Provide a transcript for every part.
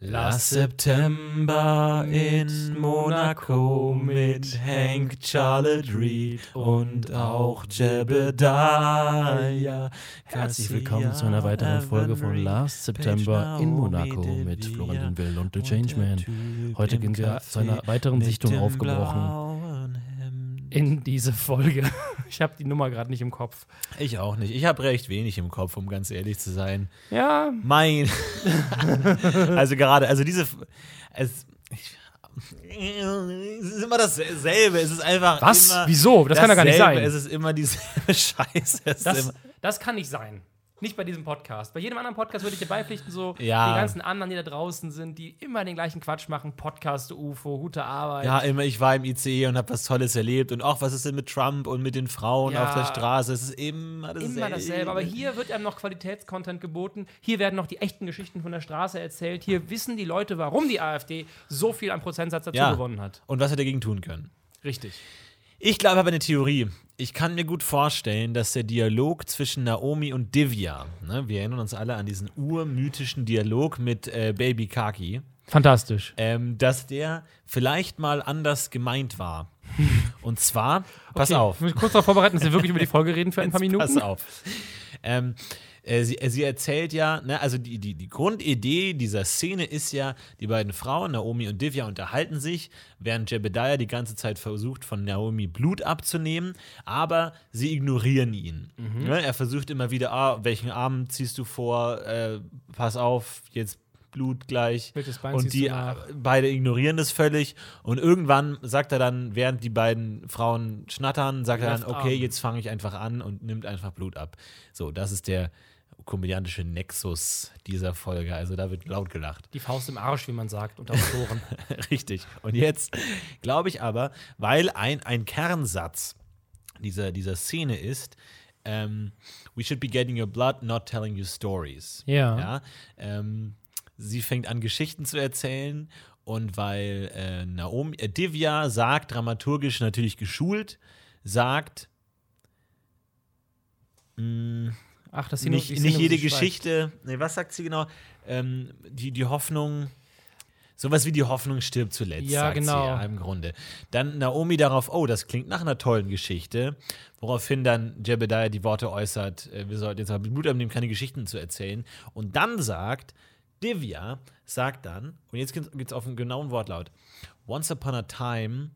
Last September in Monaco mit Hank, Charlotte Reed und auch Jebediah. Herzlich willkommen zu einer weiteren Folge von Last September in Monaco mit Florentin Will und The Changeman. Heute gehen wir zu einer weiteren Sichtung aufgebrochen in diese Folge. Ich habe die Nummer gerade nicht im Kopf. Ich auch nicht. Ich habe recht wenig im Kopf, um ganz ehrlich zu sein. Ja. Mein. also gerade, also diese. Es, es ist immer dasselbe. Es ist einfach. Was? Wieso? Das kann ja gar nicht sein. Es ist immer dieselbe Scheiße. Das, das kann nicht sein. Nicht bei diesem Podcast. Bei jedem anderen Podcast würde ich dir beipflichten, so ja. die ganzen anderen, die da draußen sind, die immer den gleichen Quatsch machen. Podcast, UFO, gute Arbeit. Ja, immer, ich war im ICE und habe was Tolles erlebt. Und auch, was ist denn mit Trump und mit den Frauen ja. auf der Straße? Es ist immer dasselbe. Immer dasselbe. Aber hier wird einem noch Qualitätscontent geboten. Hier werden noch die echten Geschichten von der Straße erzählt. Hier wissen die Leute, warum die AfD so viel an Prozentsatz dazu ja. gewonnen hat. Und was wir dagegen tun können. Richtig. Ich glaube, ich habe eine Theorie. Ich kann mir gut vorstellen, dass der Dialog zwischen Naomi und Divya, ne, wir erinnern uns alle an diesen urmythischen Dialog mit äh, Baby Kaki. Fantastisch. Ähm, dass der vielleicht mal anders gemeint war. Und zwar, pass okay, auf. Ich muss kurz darauf vorbereiten, dass wir wirklich über die Folge reden für ein paar Minuten. Pass auf. Ähm, äh, sie, äh, sie, erzählt ja, ne, also die, die, die Grundidee dieser Szene ist ja, die beiden Frauen, Naomi und Divya, unterhalten sich, während Jebediah die ganze Zeit versucht, von Naomi Blut abzunehmen, aber sie ignorieren ihn. Mhm. Ne, er versucht immer wieder, ah, welchen Arm ziehst du vor, äh, pass auf, jetzt Blut gleich. und die beide ignorieren das völlig. Und irgendwann sagt er dann, während die beiden Frauen schnattern, sagt er dann, okay, jetzt fange ich einfach an und nimmt einfach Blut ab. So, das ist der komödiantische Nexus dieser Folge. Also da wird laut gelacht. Die Faust im Arsch, wie man sagt, unter Autoren. Richtig. Und jetzt glaube ich aber, weil ein, ein Kernsatz dieser, dieser Szene ist, ähm, we should be getting your blood, not telling you stories. Ja. ja ähm, sie fängt an, Geschichten zu erzählen und weil äh, Naomi, äh, Divya sagt, dramaturgisch natürlich geschult, sagt, mh, Ach, das ist nicht, nicht jede Geschichte. Nee, was sagt sie genau? Ähm, die, die Hoffnung. Sowas wie die Hoffnung stirbt zuletzt. Ja, genau. Ja, im Grunde. Dann Naomi darauf, oh, das klingt nach einer tollen Geschichte. Woraufhin dann Jebediah die Worte äußert, äh, wir sollten jetzt mal Blut abnehmen, keine Geschichten zu erzählen. Und dann sagt Divya, sagt dann, und jetzt geht es auf einen genauen Wortlaut: Once upon a time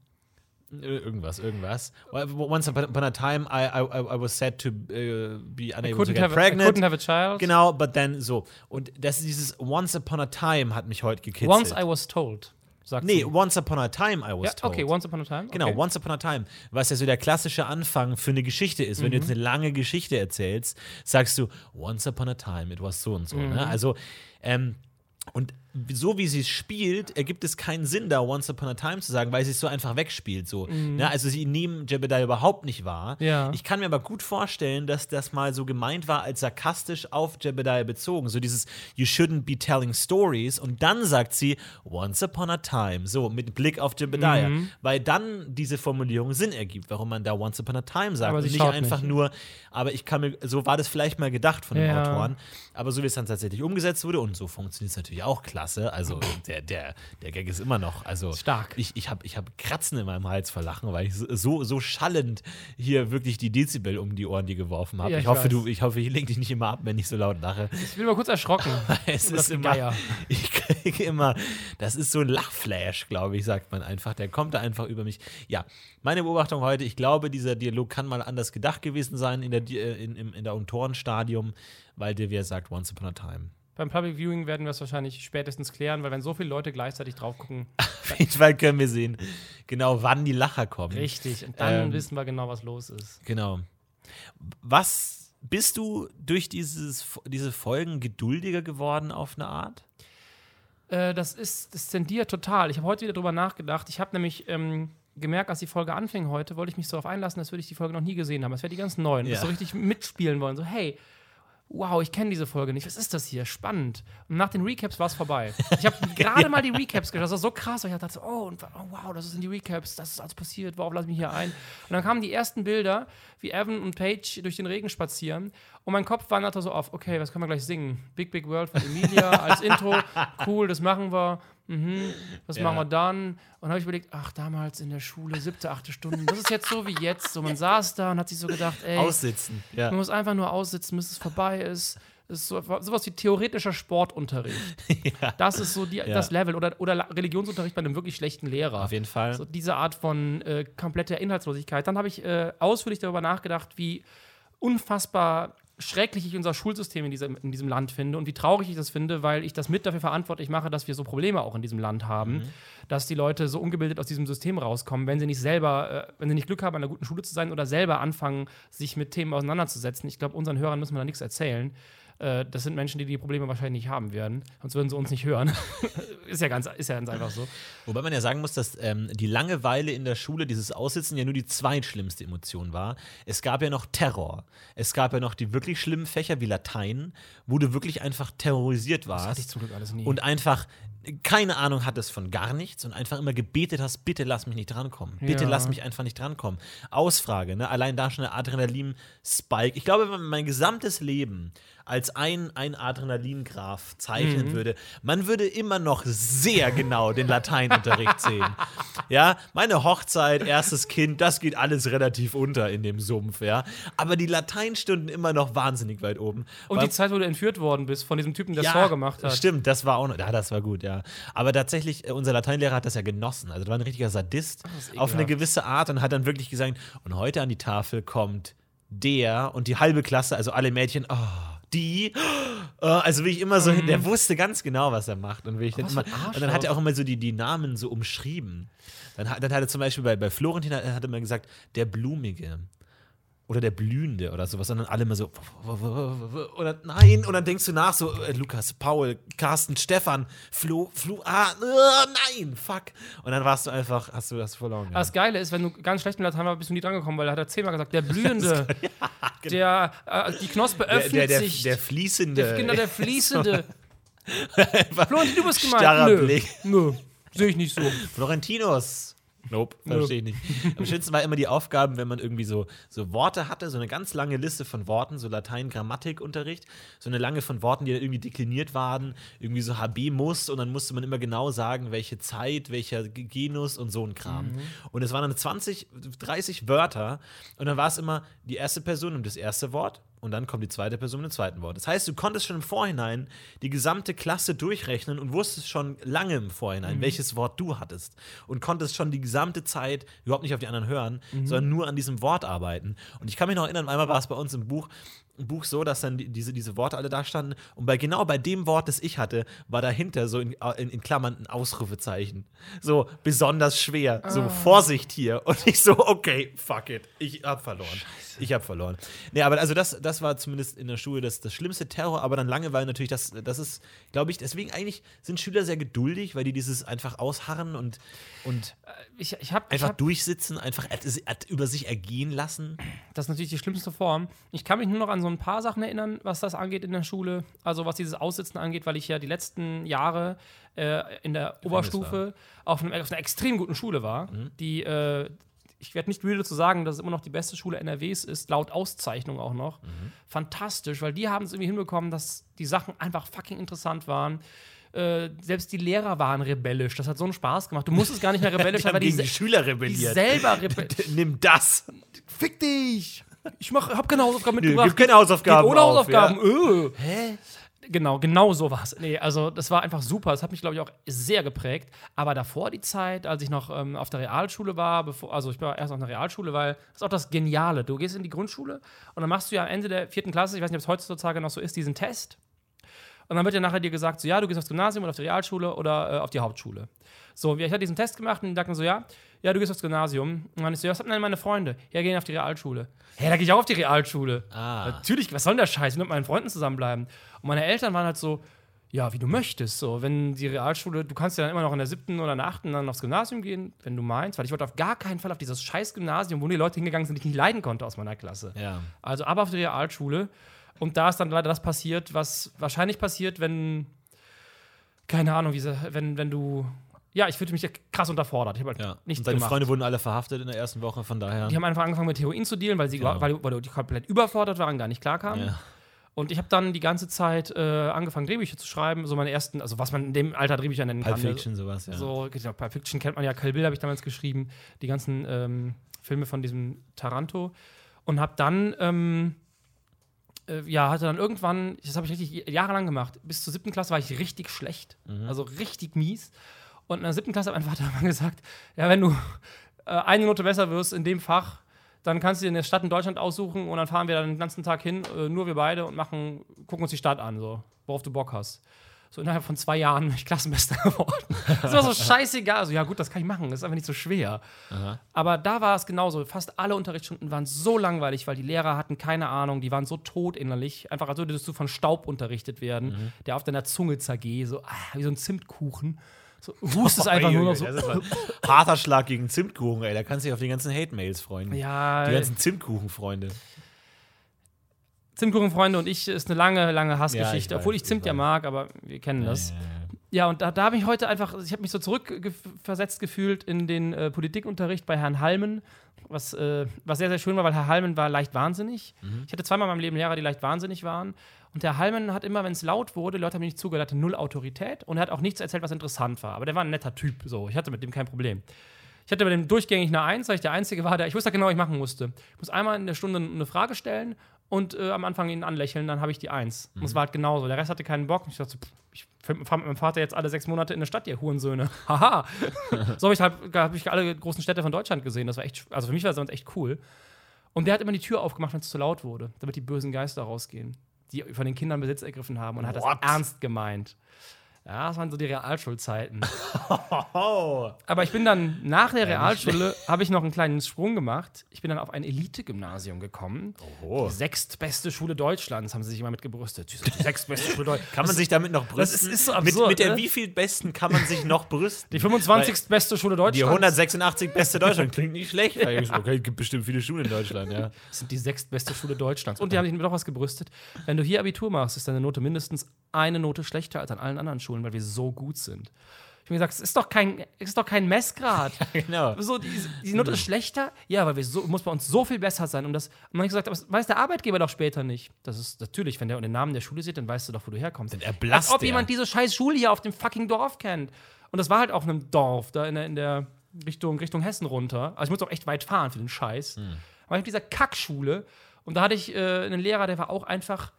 Irgendwas, irgendwas. Once upon a time, I, I, I was said to uh, be unable to get pregnant. I couldn't have a child. Genau, but then so. Und das dieses Once upon a time hat mich heute gekitzelt. Once I was told. Sagt nee, sie. Once Upon a Time I was ja, told. Okay, Once Upon a Time. Genau, okay. Once Upon a Time. Was ja so der klassische Anfang für eine Geschichte ist. Wenn mhm. du jetzt eine lange Geschichte erzählst, sagst du Once Upon a Time, it was so und so. Ne? Mhm. Ne? Also, ähm, und so wie sie es spielt, ergibt es keinen Sinn, da Once Upon a Time zu sagen, weil sie es so einfach wegspielt. So. Mhm. Ja, also sie nehmen Jebediah überhaupt nicht wahr. Ja. Ich kann mir aber gut vorstellen, dass das mal so gemeint war, als sarkastisch auf Jebediah bezogen. So dieses You shouldn't be telling stories. Und dann sagt sie Once Upon a Time. So, mit Blick auf Jebediah. Mhm. Weil dann diese Formulierung Sinn ergibt, warum man da Once Upon a Time sagt. Und nicht einfach nicht. nur, aber ich kann mir, so war das vielleicht mal gedacht von den ja. Autoren. Aber so wie es dann tatsächlich umgesetzt wurde und so funktioniert es natürlich auch klar klasse. Also der, der, der Gag ist immer noch. Also Stark. Ich, ich habe ich hab Kratzen in meinem Hals vor Lachen, weil ich so, so schallend hier wirklich die Dezibel um die Ohren die geworfen habe. Ja, ich, ich hoffe, du, ich hoffe, ich lenke dich nicht immer ab, wenn ich so laut lache. Ich bin mal kurz erschrocken. es ist immer, ich kriege immer, das ist so ein Lachflash, glaube ich, sagt man einfach. Der kommt da einfach über mich. Ja, meine Beobachtung heute, ich glaube, dieser Dialog kann mal anders gedacht gewesen sein in der, äh, in, in, in der Autorenstadium, weil er sagt, Once Upon a Time. Beim Public Viewing werden wir es wahrscheinlich spätestens klären, weil wenn so viele Leute gleichzeitig drauf gucken. Auf jeden Fall können wir sehen, genau wann die Lacher kommen. Richtig, und dann ähm, wissen wir genau, was los ist. Genau. Was bist du durch dieses, diese Folgen geduldiger geworden auf eine Art? Äh, das ist, das tendiert total. Ich habe heute wieder drüber nachgedacht. Ich habe nämlich ähm, gemerkt, als die Folge anfing heute, wollte ich mich so darauf einlassen, als würde ich die Folge noch nie gesehen haben. Das wäre die ganz neuen, ja. so richtig mitspielen wollen. So, hey, wow, ich kenne diese Folge nicht, was ist das hier? Spannend. Und nach den Recaps war es vorbei. Ich habe gerade mal die Recaps geschaut, das war so krass, weil ich dachte, oh, und, oh, wow, das sind die Recaps, das ist alles passiert, worauf lasse ich mich hier ein? Und dann kamen die ersten Bilder, wie Evan und Paige durch den Regen spazieren und mein Kopf wanderte so auf, okay, was können wir gleich singen? Big Big World von Emilia als Intro, cool, das machen wir. Mhm, was ja. machen wir dann? Und dann habe ich überlegt, ach, damals in der Schule, siebte, achte Stunde, das ist jetzt so wie jetzt. So, man saß da und hat sich so gedacht, ey, aussitzen. Ja. Man muss einfach nur aussitzen, bis es vorbei ist. Das ist so, sowas wie theoretischer Sportunterricht. ja. Das ist so die, ja. das Level. Oder, oder Religionsunterricht bei einem wirklich schlechten Lehrer. Auf jeden Fall. So diese Art von äh, kompletter Inhaltslosigkeit. Dann habe ich äh, ausführlich darüber nachgedacht, wie unfassbar schrecklich ich unser Schulsystem in diesem, in diesem Land finde und wie traurig ich das finde, weil ich das mit dafür verantwortlich mache, dass wir so Probleme auch in diesem Land haben, mhm. dass die Leute so ungebildet aus diesem System rauskommen, wenn sie nicht selber, äh, wenn sie nicht Glück haben, an einer guten Schule zu sein oder selber anfangen, sich mit Themen auseinanderzusetzen. Ich glaube, unseren Hörern müssen wir da nichts erzählen. Äh, das sind Menschen, die die Probleme wahrscheinlich nicht haben werden. Sonst würden sie uns nicht hören. ist, ja ganz, ist ja ganz einfach so. Wobei man ja sagen muss, dass ähm, die Langeweile in der Schule, dieses Aussitzen, ja nur die zweitschlimmste Emotion war. Es gab ja noch Terror. Es gab ja noch die wirklich schlimmen Fächer wie Latein, wo du wirklich einfach terrorisiert warst. Das hatte ich zum Glück alles nie. Und einfach keine Ahnung hattest von gar nichts und einfach immer gebetet hast, bitte lass mich nicht drankommen. Bitte ja. lass mich einfach nicht drankommen. Ausfrage, ne? Allein da schon eine Adrenalin-Spike. Ich glaube, wenn man mein gesamtes Leben als ein, ein Adrenalingraph zeichnen mhm. würde, man würde immer noch sehr genau den Lateinunterricht sehen. Ja, meine Hochzeit, erstes Kind, das geht alles relativ unter in dem Sumpf, ja. Aber die Lateinstunden immer noch wahnsinnig weit oben. Und die Zeit, wo du entführt worden bist von diesem Typen, der ja, Saw gemacht hat. Stimmt, das war auch noch, ja, das war gut, ja. Aber tatsächlich, äh, unser Lateinlehrer hat das ja genossen. Also, war ein richtiger Sadist auf eine gewisse Art und hat dann wirklich gesagt, und heute an die Tafel kommt der und die halbe Klasse, also alle Mädchen, oh, die. Äh, also wie ich immer so, mhm. der wusste ganz genau, was er macht. Und, ich dann immer, und dann hat er auch immer so die, die Namen so umschrieben. Dann, dann hat er zum Beispiel bei, bei Florentin hat, hat er immer gesagt, der Blumige oder der Blühende oder sowas, sondern alle immer so, oder nein, und dann denkst du nach, so, äh, Lukas, Paul, Carsten, Stefan, Flo, Flo, ah, äh, nein, fuck. Und dann warst du einfach, hast du das verloren. Ja. Das Geile ist, wenn du ganz schlecht mit Latein warst, bist du nie drangekommen, weil er hat er zehnmal gesagt, der Blühende, ja, genau. der, äh, die Knospe öffnet der, der, der, sich. Der Fließende. Der, genau, der Fließende. Florentin, du bist gemeint. Starrer Nö. Nö, sehe ich nicht so. Florentinos. Nope, verstehe ich nicht. Am schönsten war immer die Aufgaben, wenn man irgendwie so, so Worte hatte, so eine ganz lange Liste von Worten, so Latein-Grammatikunterricht, so eine lange von Worten, die dann irgendwie dekliniert waren, irgendwie so HB muss und dann musste man immer genau sagen, welche Zeit, welcher Genus und so ein Kram. Mhm. Und es waren dann 20, 30 Wörter und dann war es immer die erste Person und das erste Wort und dann kommt die zweite Person mit dem zweiten Wort. Das heißt, du konntest schon im Vorhinein die gesamte Klasse durchrechnen und wusstest schon lange im Vorhinein, mhm. welches Wort du hattest. Und konntest schon die gesamte Zeit überhaupt nicht auf die anderen hören, mhm. sondern nur an diesem Wort arbeiten. Und ich kann mich noch erinnern, einmal war es bei uns im Buch, Buch so, dass dann diese, diese Worte alle da standen. Und bei genau bei dem Wort, das ich hatte, war dahinter so in, in, in Klammern ein Ausrufezeichen. So besonders schwer. Ah. So Vorsicht hier. Und ich so, okay, fuck it. Ich hab verloren. Scheiße. Ich hab verloren. Nee, aber also das, das war zumindest in der Schule das, das schlimmste Terror, aber dann Langeweile natürlich, das, das ist, glaube ich, deswegen eigentlich sind Schüler sehr geduldig, weil die dieses einfach ausharren und, und äh, ich, ich hab, einfach ich hab, durchsitzen, einfach über sich ergehen lassen. Das ist natürlich die schlimmste Form. Ich kann mich nur noch an so ein paar Sachen erinnern, was das angeht in der Schule. Also was dieses Aussitzen angeht, weil ich ja die letzten Jahre äh, in der Gefängnis Oberstufe auf, einem, auf, einer extrem guten Schule war, mhm. die äh, ich werde nicht müde zu sagen, dass es immer noch die beste Schule NRWs ist, laut Auszeichnung auch noch. Mhm. Fantastisch, weil die haben es irgendwie hinbekommen, dass die Sachen einfach fucking interessant waren. Äh, selbst die Lehrer waren rebellisch. Das hat so einen Spaß gemacht. Du musstest gar nicht mehr rebellisch sein, weil die, die Schüler rebelliert. Die selber rebelliert. Nimm das. Fick dich. Ich mach, hab keine Hausaufgaben mitgebracht. Gibt keine Hausaufgaben. Geht ohne Hausaufgaben. Ja. Öh. Hä? Genau, genau so war es. Nee, also das war einfach super. Das hat mich, glaube ich, auch sehr geprägt. Aber davor die Zeit, als ich noch ähm, auf der Realschule war, bevor, also ich war erst auf der Realschule, weil das ist auch das Geniale. Du gehst in die Grundschule und dann machst du ja am Ende der vierten Klasse, ich weiß nicht, ob es heutzutage noch so ist, diesen Test. Und dann wird ja nachher dir gesagt, so ja, du gehst aufs Gymnasium oder auf die Realschule oder äh, auf die Hauptschule. So, ich hatte diesen Test gemacht und die sagten so, ja, ja, du gehst aufs Gymnasium. Und dann ist so, ja, was haben denn meine Freunde? Ja, gehen auf die Realschule. Ja, da gehe ich auch auf die Realschule. Ah. Natürlich, was soll denn der Scheiß? Ich will mit meinen Freunden zusammenbleiben. Und meine Eltern waren halt so, ja, wie du möchtest. So, wenn die Realschule, du kannst ja dann immer noch in der siebten oder in der achten dann aufs Gymnasium gehen, wenn du meinst, weil ich wollte auf gar keinen Fall auf dieses scheiß Gymnasium, wo die Leute hingegangen sind, die ich nicht leiden konnte aus meiner Klasse. Ja. Also aber auf die Realschule. Und da ist dann leider das passiert, was wahrscheinlich passiert, wenn, keine Ahnung, wie, wenn, wenn du ja, ich fühlte mich krass unterfordert. Ich halt ja. nichts Und deine gemacht. Freunde wurden alle verhaftet in der ersten Woche, von daher. Die haben einfach angefangen mit Heroin zu dealen, weil sie genau. weil, weil die komplett überfordert waren, gar nicht klarkamen. Ja. Und ich habe dann die ganze Zeit äh, angefangen, Drehbücher zu schreiben. So meine ersten, also was man in dem Alter Drehbücher nennen Pulp kann. Pulp Fiction, sowas, ja. So, genau, Pulp Fiction kennt man ja. Kill Bill habe ich damals geschrieben. Die ganzen ähm, Filme von diesem Taranto. Und habe dann, ähm, äh, ja, hatte dann irgendwann, das habe ich richtig jahrelang gemacht. Bis zur siebten Klasse war ich richtig schlecht. Mhm. Also richtig mies. Und in der siebten Klasse hat mein Vater mal gesagt: Ja, wenn du äh, eine Note besser wirst in dem Fach, dann kannst du dir eine Stadt in Deutschland aussuchen und dann fahren wir dann den ganzen Tag hin, äh, nur wir beide und machen, gucken uns die Stadt an, so, worauf du Bock hast. So innerhalb von zwei Jahren bin ich Klassenbester geworden. das war so scheißegal. Also, ja, gut, das kann ich machen. Das ist einfach nicht so schwer. Aha. Aber da war es genauso. Fast alle Unterrichtsstunden waren so langweilig, weil die Lehrer hatten keine Ahnung. Die waren so tot innerlich. Einfach, als würdest du von Staub unterrichtet werden, mhm. der auf deiner Zunge zergeht. So, ah, wie so ein Zimtkuchen. So, hustest einfach nur noch so. harter Schlag gegen Zimtkuchen, ey. Da kannst du dich auf die ganzen Hate-Mails freuen. Ja. Die ganzen Zimtkuchen-Freunde. Zimtkuchenfreunde und ich ist eine lange, lange Hassgeschichte. Ja, Obwohl ich Zimt ich ja mag, aber wir kennen das. Ja, ja, und da, da habe ich heute einfach, ich habe mich so zurückversetzt gefühlt in den äh, Politikunterricht bei Herrn Halmen, was, äh, was sehr, sehr schön war, weil Herr Halmen war leicht wahnsinnig. Mhm. Ich hatte zweimal in meinem Leben Lehrer, die leicht wahnsinnig waren. Und der Halmen hat immer, wenn es laut wurde, Leute haben ihm nicht zugehört, hatte null Autorität und er hat auch nichts erzählt, was interessant war. Aber der war ein netter Typ, so. Ich hatte mit dem kein Problem. Ich hatte mit dem durchgängig eine Eins, weil ich der Einzige war, der, ich wusste genau, was ich machen musste. Ich muss einmal in der Stunde eine Frage stellen und äh, am Anfang ihn anlächeln, dann habe ich die Eins. Mhm. Und es war halt genauso. Der Rest hatte keinen Bock. Ich dachte, so, ich fahre mit meinem Vater jetzt alle sechs Monate in eine Stadt, ihr Hurensöhne. Haha. so habe ich halt hab ich alle großen Städte von Deutschland gesehen. Das war echt, also für mich war das sonst echt cool. Und der hat immer die Tür aufgemacht, wenn es zu laut wurde, damit die bösen Geister rausgehen die von den Kindern Besitz ergriffen haben und What? hat das ernst gemeint. Ja, das waren so die Realschulzeiten. Aber ich bin dann nach der Realschule, habe ich noch einen kleinen Sprung gemacht. Ich bin dann auf ein Elite-Gymnasium gekommen. Oho. Die sechstbeste Schule Deutschlands, haben sie sich immer mit gebrüstet. Die sechstbeste Schule Deutschlands. Kann man sich damit noch brüsten? Das ist, so absurd. Mit, mit der ne? wie viel besten kann man sich noch brüsten? Die 25. Weil beste Schule Deutschlands. Die 186 beste Deutschland klingt nicht schlecht. Okay, es gibt bestimmt viele Schulen in Deutschland, ja. Das sind die sechstbeste Schule Deutschlands. Und die haben sich noch was gebrüstet. Wenn du hier Abitur machst, ist deine Note mindestens eine Note schlechter als an allen anderen Schulen. Schulen, weil wir so gut sind. Ich habe gesagt, es ist doch kein, ist doch kein Messgrad. ja, genau. So, die, die Note ist schlechter? Ja, weil wir so, muss bei uns so viel besser sein. Und das, und man hat gesagt, aber das weiß der Arbeitgeber doch später nicht. Das ist natürlich, wenn der den Namen der Schule sieht, dann weißt du doch, wo du herkommst. Dann erblasst Als ob der. jemand diese scheiß Schule hier auf dem fucking Dorf kennt. Und das war halt auf einem Dorf, da in der, in der Richtung, Richtung Hessen runter. Also ich muss auch echt weit fahren für den Scheiß. Hm. Aber ich habe dieser Kackschule und da hatte ich äh, einen Lehrer, der war auch einfach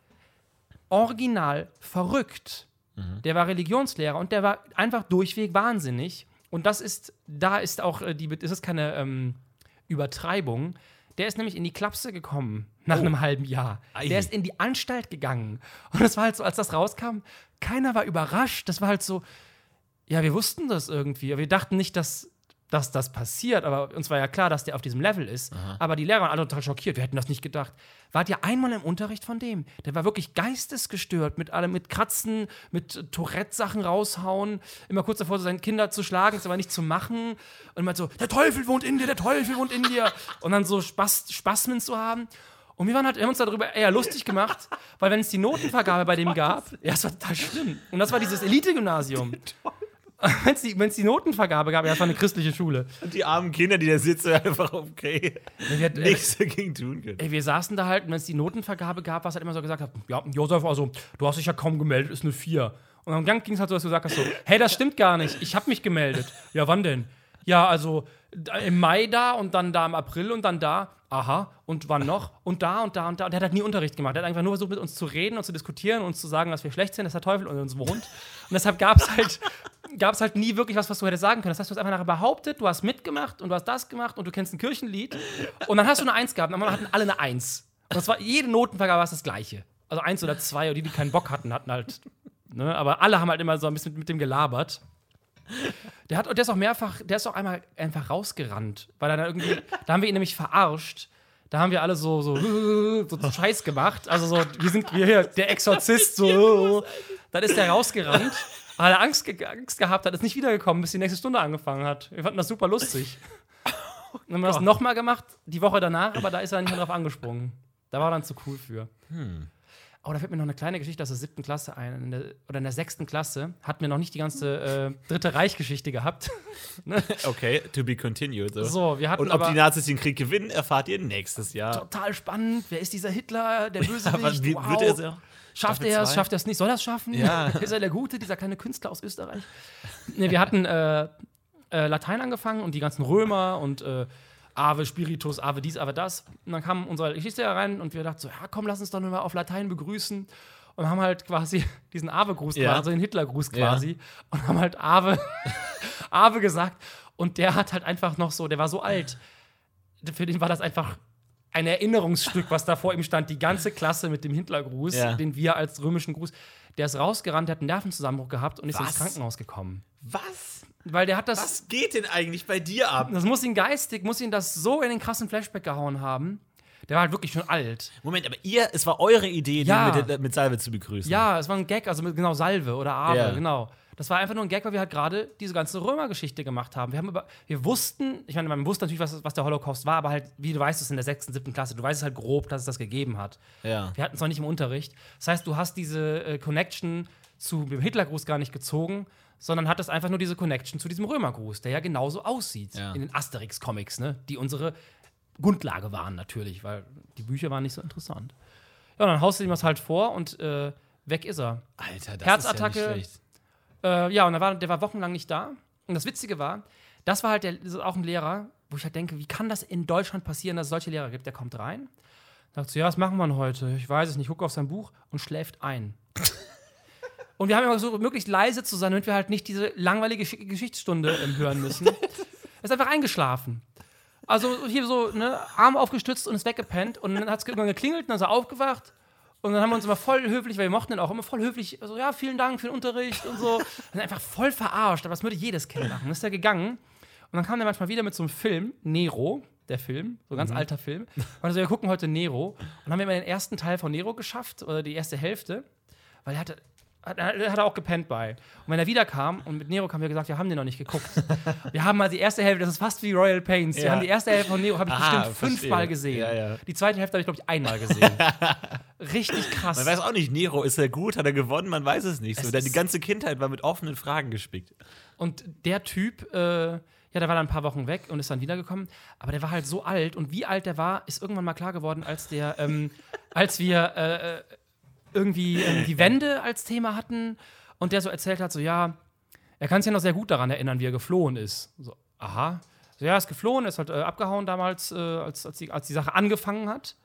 original verrückt. Mhm. Der war Religionslehrer und der war einfach durchweg wahnsinnig. Und das ist, da ist auch äh, die, das ist keine ähm, Übertreibung. Der ist nämlich in die Klapse gekommen nach oh. einem halben Jahr. Ei. Der ist in die Anstalt gegangen. Und das war halt so, als das rauskam, keiner war überrascht. Das war halt so, ja, wir wussten das irgendwie. Wir dachten nicht, dass dass das passiert, aber uns war ja klar, dass der auf diesem Level ist. Aha. Aber die Lehrer waren alle total schockiert, wir hätten das nicht gedacht. Wart ihr einmal im Unterricht von dem? Der war wirklich geistesgestört, mit allem, mit Kratzen, mit Tourette-Sachen raushauen, immer kurz davor, seine Kinder zu schlagen, es aber nicht zu machen. Und immer so, der Teufel wohnt in dir, der Teufel wohnt in dir. Und dann so Spaß, Spasmen zu haben. Und wir waren halt, wir haben uns darüber eher lustig gemacht, weil wenn es die Notenvergabe bei dem gab, ja, es war total schlimm. Und das war dieses Elite-Gymnasium. wenn es die, die, Notenvergabe gab, ja, das war eine christliche Schule. Und die armen Kinder, die da sitzen, einfach okay. Wir hat, nichts dagegen tun können. Ey, wir saßen da halt, und wenn es die Notenvergabe gab, was halt immer so gesagt hat: Ja, Josef, also, du hast dich ja kaum gemeldet, ist eine 4. Und am Gang ging es halt so, dass du gesagt hast: so, Hey, das stimmt gar nicht, ich habe mich gemeldet. Ja, wann denn? Ja, also im Mai da und dann da im April und dann da. Aha, und wann noch? Und da und da und da. Und der hat halt nie Unterricht gemacht. Der hat einfach nur versucht, mit uns zu reden und zu diskutieren und uns zu sagen, dass wir schlecht sind, dass der Teufel unter uns wohnt. Und deshalb gab es halt, gab's halt nie wirklich was, was du hättest sagen können. Das heißt, du hast einfach nachher behauptet, du hast mitgemacht und du hast das gemacht und du kennst ein Kirchenlied. Und dann hast du eine Eins gehabt. Und dann hatten alle eine Eins. Und das war, jede Notenvergabe war das Gleiche. Also eins oder zwei, oder die, die keinen Bock hatten, hatten halt. Ne? Aber alle haben halt immer so ein bisschen mit, mit dem gelabert. Der hat, der ist auch mehrfach, der ist auch einmal einfach rausgerannt, weil er da irgendwie, da haben wir ihn nämlich verarscht. Da haben wir alle so, so, so Scheiß gemacht. Also so, wir sind wir hier, der Exorzist, so. Dann ist der rausgerannt, weil er Angst, ge Angst gehabt hat, ist nicht wiedergekommen, bis die nächste Stunde angefangen hat. Wir fanden das super lustig. dann haben wir das nochmal gemacht, die Woche danach, aber da ist er nicht mehr drauf angesprungen. Da war er dann zu cool für. Hm. Oh, da fällt mir noch eine kleine Geschichte aus der siebten Klasse ein. In der, oder in der sechsten Klasse hatten wir noch nicht die ganze äh, Dritte Reich-Geschichte gehabt. ne? Okay, to be continued. So. so wir hatten Und ob die Nazis den Krieg gewinnen, erfahrt ihr nächstes Jahr. Total spannend. Wer ist dieser Hitler, der Bösewicht? Aber wie, wow. wird er? Schafft er es? Schafft er es nicht? Soll er es schaffen? Ja. ist er der Gute, dieser kleine Künstler aus Österreich? nee, wir hatten äh, äh, Latein angefangen und die ganzen Römer und äh, Ave Spiritus, Ave dies, Ave das. Und dann kam unser Geschichtslehrer rein und wir dachten so, ja komm, lass uns doch nur mal auf Latein begrüßen. Und haben halt quasi diesen Ave-Gruß, Ja. also den Hitler-Gruß quasi. Und haben halt Ave, Ave gesagt. Und der hat halt einfach noch so, der war so alt. Für den war das einfach ein Erinnerungsstück, was da vor ihm stand. Die ganze Klasse mit dem Hitlergruß, Ja. den wir als römischen Gruß. Der ist rausgerannt, der hat einen Nervenzusammenbruch gehabt und ist Was? ins Krankenhaus gekommen. Was? Weil der hat das. Was geht denn eigentlich bei dir ab? Das muss ihn geistig, muss ihn das so in den krassen Flashback gehauen haben. Der war halt wirklich schon alt. Moment, aber ihr, es war eure Idee, Ja. den mit, mit Salve zu begrüßen. Ja, es war ein Gag, also mit, genau Salve oder Ave, Ja. genau. Das war einfach nur ein Gag, weil wir halt gerade diese ganze Römergeschichte gemacht haben. Wir haben über, wir wussten, ich meine, man wusste natürlich, was, was der Holocaust war, aber halt, wie du weißt es in der sechsten, siebten Klasse, du weißt es halt grob, dass es das gegeben hat. Ja. Wir hatten es noch nicht im Unterricht. Das heißt, du hast diese äh, Connection zu dem Hitlergruß gar nicht gezogen, sondern hattest einfach nur diese Connection zu diesem Römergruß, der ja genauso aussieht Ja. in den Asterix-Comics, ne? die unsere Grundlage waren natürlich, weil die Bücher waren nicht so interessant. Ja, und dann haust du ihm das halt vor und äh, weg ist er. Alter, das Herzattacke. ist ja nicht schlecht. Äh, ja, und war, der war wochenlang nicht da. Und das Witzige war, das war halt der, so auch ein Lehrer, wo ich halt denke, wie kann das in Deutschland passieren, dass es solche Lehrer gibt? Der kommt rein, sagt so, ja, was machen wir heute? Ich weiß es nicht, gucke auf sein Buch und schläft ein. und wir haben immer versucht, möglichst leise zu sein, damit wir halt nicht diese langweilige Gesch Geschichtsstunde ähm, hören müssen. er ist einfach eingeschlafen. Also hier so, ne, Arm aufgestützt und ist weggepennt. Und dann hat es irgendwann geklingelt und dann ist er aufgewacht. Und dann haben wir uns immer voll höflich, weil wir mochten ihn auch immer voll höflich, so, ja, vielen Dank für den Unterricht und so. Und einfach voll verarscht, aber das würde jedes Kind machen. Dann ist er gegangen. Und dann kam der manchmal wieder mit so einem Film, Nero, der Film, so ein ganz alter Film. Und also wir gucken heute Nero. Und dann haben wir immer den ersten Teil von Nero geschafft, oder die erste Hälfte, weil er hatte. Hat, hat er auch gepennt bei. Und wenn er wiederkam und mit Nero kam, wir gesagt, wir haben den noch nicht geguckt. wir haben mal die erste Hälfte, das ist fast wie Royal Pains. Wir Ja. haben die erste Hälfte von Nero, habe ich Ah, bestimmt fünfmal gesehen. Ja, ja. Die zweite Hälfte habe ich, glaube ich, einmal gesehen. Richtig krass. Man weiß auch nicht, Nero, ist er gut, hat er gewonnen, man weiß es nicht. So, Es die ganze Kindheit war mit offenen Fragen gespickt. Und der Typ, äh, ja, der war dann ein paar Wochen weg und ist dann wiedergekommen. Aber der war halt so alt. Und wie alt der war, ist irgendwann mal klar geworden, als der, ähm, als wir äh, äh, irgendwie ähm, die Wende als Thema hatten und der so erzählt hat, so ja, er kann sich ja noch sehr gut daran erinnern, wie er geflohen ist. So, aha. So, ja, er ist geflohen, er ist halt äh, abgehauen damals, äh, als, als, die, als die Sache angefangen hat.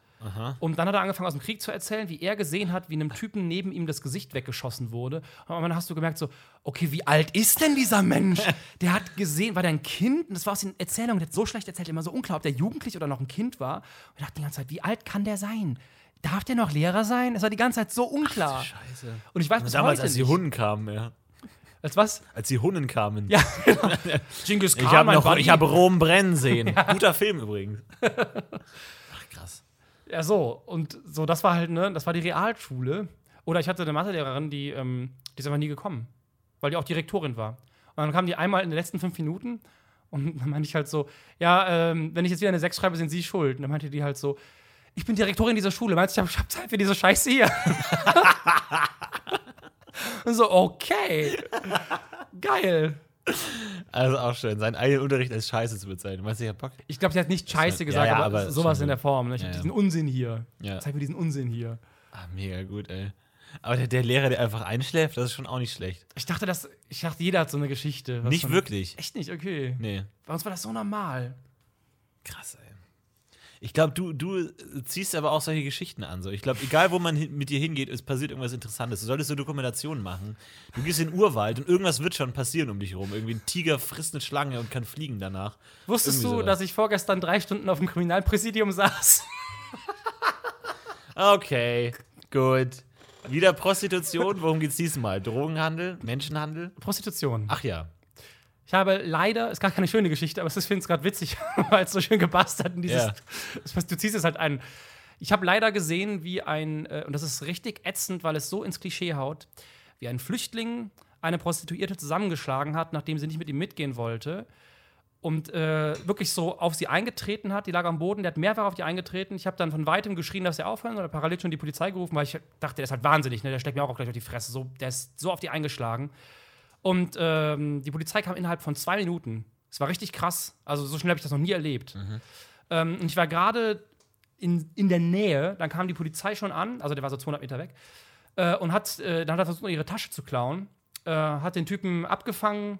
Und dann hat er angefangen, aus dem Krieg zu erzählen, wie er gesehen hat, wie einem Typen neben ihm das Gesicht weggeschossen wurde. Und dann hast du gemerkt, so, okay, wie alt ist denn dieser Mensch? Der hat gesehen, war der ein Kind? Und das war aus den Erzählungen, der hat so schlecht erzählt, immer so unklar, ob der jugendlich oder noch ein Kind war. Und ich dachte die ganze Zeit, wie alt kann der sein? Darf der noch Lehrer sein? Es war die ganze Zeit so unklar. Scheiße. Und ich weiß bis Damals, heute als die nicht. Hunden kamen, ja. Als was? Als die Hunden kamen. Ja, genau. Genghis Khan, Ich habe habe Rom brennen sehen. Guter Film übrigens. Ja, so. Und so, das war halt, ne, das war die Realschule. Oder ich hatte eine Mathelehrerin, die, ähm, die ist einfach nie gekommen. Weil die auch Direktorin war. Und dann kam die einmal in den letzten fünf Minuten und dann meinte ich halt so, ja, ähm, wenn ich jetzt wieder eine 6 schreibe, sind Sie schuld. Und dann meinte die halt so, ich bin Direktorin dieser Schule. Meinst du, ich habe hab Zeit für diese Scheiße hier? und so, okay. Geil. Also auch schön, seinen eigenen Unterricht als Scheiße zu bezeichnen. Meinst du, ich hab Bock? Ich glaube, sie hat nicht Scheiße Ja, gesagt, ja, aber, aber sowas in der. Form. Ne? Ich Ja, ja. diesen Unsinn hier. Ja. Zeig mir diesen Unsinn hier. Ah, mega gut, ey. Aber der, der Lehrer, der einfach einschläft, das ist schon auch nicht schlecht. Ich dachte, das, ich dachte, jeder hat so eine Geschichte. nicht wirklich. Echt nicht, okay. Nee. Bei uns war das so normal. Krass, ey. Ich glaube, du, du ziehst aber auch solche Geschichten an. So. Ich glaube, egal wo man mit dir hingeht, es passiert irgendwas Interessantes. Du solltest so Dokumentationen machen. Du gehst in den Urwald und irgendwas wird schon passieren um dich herum. Irgendwie ein Tiger frisst eine Schlange und kann fliegen danach. Wusstest du, dass ich vorgestern drei Stunden auf dem Kriminalpräsidium saß? Okay, gut. Wieder Prostitution. Worum geht's diesmal? Drogenhandel? Menschenhandel? Prostitution. Ach ja. Ich habe leider, ist gar keine schöne Geschichte, aber ich finde es gerade witzig, weil es so schön gepasst hat. in Dieses, das- Du ziehst es halt ein. Ich habe leider gesehen, wie ein, äh, und das ist richtig ätzend, weil es so ins Klischee haut, wie ein Flüchtling eine Prostituierte zusammengeschlagen hat, nachdem sie nicht mit ihm mitgehen wollte. und äh, wirklich so auf sie eingetreten hat. Die lag am Boden, der hat mehrfach auf die eingetreten. Ich habe dann von weitem geschrien, dass er aufhören oder parallel schon die Polizei gerufen, weil ich dachte, der ist halt wahnsinnig, ne? der steckt mir auch gleich auf die Fresse. So, der ist so auf die eingeschlagen. Und ähm, die Polizei kam innerhalb von zwei Minuten. Es war richtig krass. Also so schnell habe ich das noch nie erlebt. Mhm. Ähm, und ich war gerade in, in der Nähe, dann kam die Polizei schon an, also der war so 200 Meter weg, äh, und hat, äh, dann hat er versucht, ihre Tasche zu klauen, äh, hat den Typen abgefangen,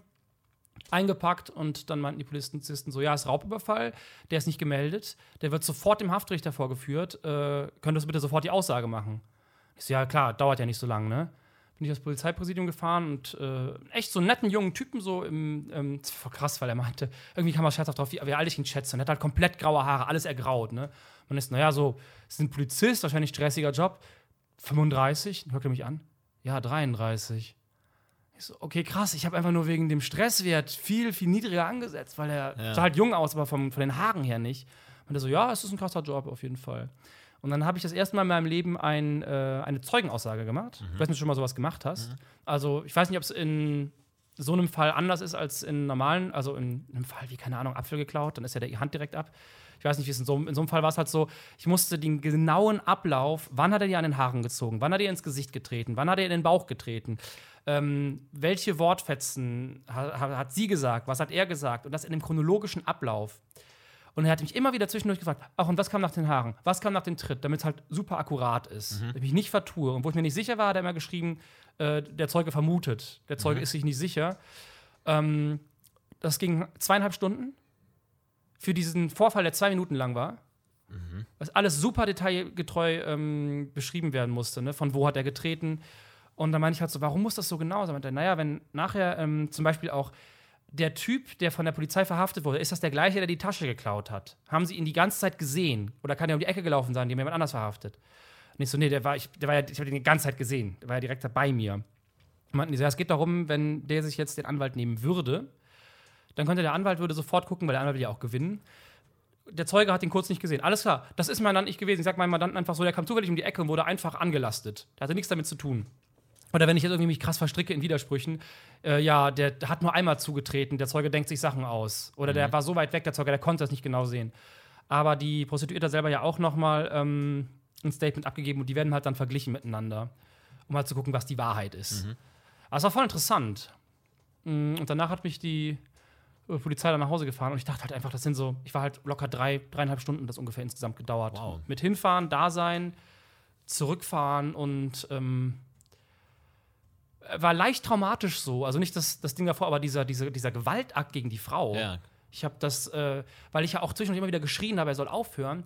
eingepackt und dann meinten die Polizisten so, ja, ist Raubüberfall, der ist nicht gemeldet, der wird sofort dem Haftrichter vorgeführt, äh, könntest du bitte sofort die Aussage machen? Ich so, ja klar, dauert ja nicht so lange, ne? Bin ich aufs Polizeipräsidium gefahren und äh, echt so einen netten jungen Typen so im, ähm, das war krass, weil er meinte, irgendwie kam er scherzhaft drauf, wie, wie alt ich ihn schätze und er hat halt komplett graue Haare, alles ergraut, ne? Man ist, naja, so, ist ein Polizist, wahrscheinlich stressiger Job, 35, dann hört er mich an, ja, 33. Ich so, okay, krass, ich habe einfach nur wegen dem Stresswert viel, viel niedriger angesetzt, weil er ja. sah halt jung aus, aber vom, von den Haaren her nicht. Und er so, ja, es ist ein krasser Job auf jeden Fall. Und dann habe ich das erste Mal in meinem Leben ein, äh, eine Zeugenaussage gemacht. Mhm. Ich weiß nicht, ob du schon mal sowas gemacht hast. Mhm. Also, ich weiß nicht, ob es in so einem Fall anders ist als in normalen, also in einem Fall wie, keine Ahnung, Apfel geklaut, dann ist ja die Hand direkt ab. Ich weiß nicht, wie es in so, in so einem Fall war es halt so, ich musste den genauen Ablauf, wann hat er dir an den Haaren gezogen, wann hat er dir ins Gesicht getreten, wann hat er in den Bauch getreten, ähm, welche Wortfetzen hat, hat sie gesagt, was hat er gesagt und das in dem chronologischen Ablauf. Und er hat mich immer wieder zwischendurch gefragt, ach, und was kam nach den Haaren? Was kam nach dem Tritt? Damit es halt super akkurat ist. Mhm. Ich mich nicht vertue. Und wo ich mir nicht sicher war, hat er immer geschrieben, äh, der Zeuge vermutet. Der Zeuge mhm. ist sich nicht sicher. Ähm, das ging zweieinhalb Stunden für diesen Vorfall, der zwei Minuten lang war. Mhm. Was alles super detailgetreu ähm, beschrieben werden musste. Ne? Von wo hat er getreten? Und dann meine ich halt so, warum muss das so genau sein? Naja, wenn nachher ähm, zum Beispiel auch der Typ, der von der Polizei verhaftet wurde, ist das der gleiche, der die Tasche geklaut hat? Haben sie ihn die ganze Zeit gesehen? Oder kann er um die Ecke gelaufen sein, die haben jemand anders verhaftet? Ich so, nee, der war, ich, der war ja, ich habe ihn die ganze Zeit gesehen. Der war ja direkt bei mir. Meinten die so, ja, es geht darum, wenn der sich jetzt den Anwalt nehmen würde, dann könnte der Anwalt würde sofort gucken, weil der Anwalt will ja auch gewinnen. Der Zeuge hat ihn kurz nicht gesehen. Alles klar, das ist mein Mandant nicht gewesen. Ich sag meinem Mandanten einfach so, der kam zufällig um die Ecke und wurde einfach angelastet. Der hatte nichts damit zu tun. Oder wenn ich jetzt irgendwie mich krass verstricke in Widersprüchen, äh, ja, der hat nur einmal zugetreten, der Zeuge denkt sich Sachen aus. Oder mhm. der war so weit weg, der Zeuge, der konnte das nicht genau sehen. Aber die Prostituierte selber ja auch noch mal ähm, ein Statement abgegeben und die werden halt dann verglichen miteinander, um halt zu gucken, was die Wahrheit ist. Mhm. Aber es war voll interessant. Mm, und danach hat mich die äh, Polizei dann nach Hause gefahren und ich dachte halt einfach, das sind so, ich war halt locker drei, dreieinhalb Stunden, das ungefähr insgesamt gedauert. Wow. Mit hinfahren, da sein, zurückfahren und ähm, war leicht traumatisch so. Also nicht das, das Ding davor, aber dieser, dieser, dieser Gewaltakt gegen die Frau. Ja. Ich habe das, äh, weil ich ja auch zwischendurch immer wieder geschrien habe, er soll aufhören.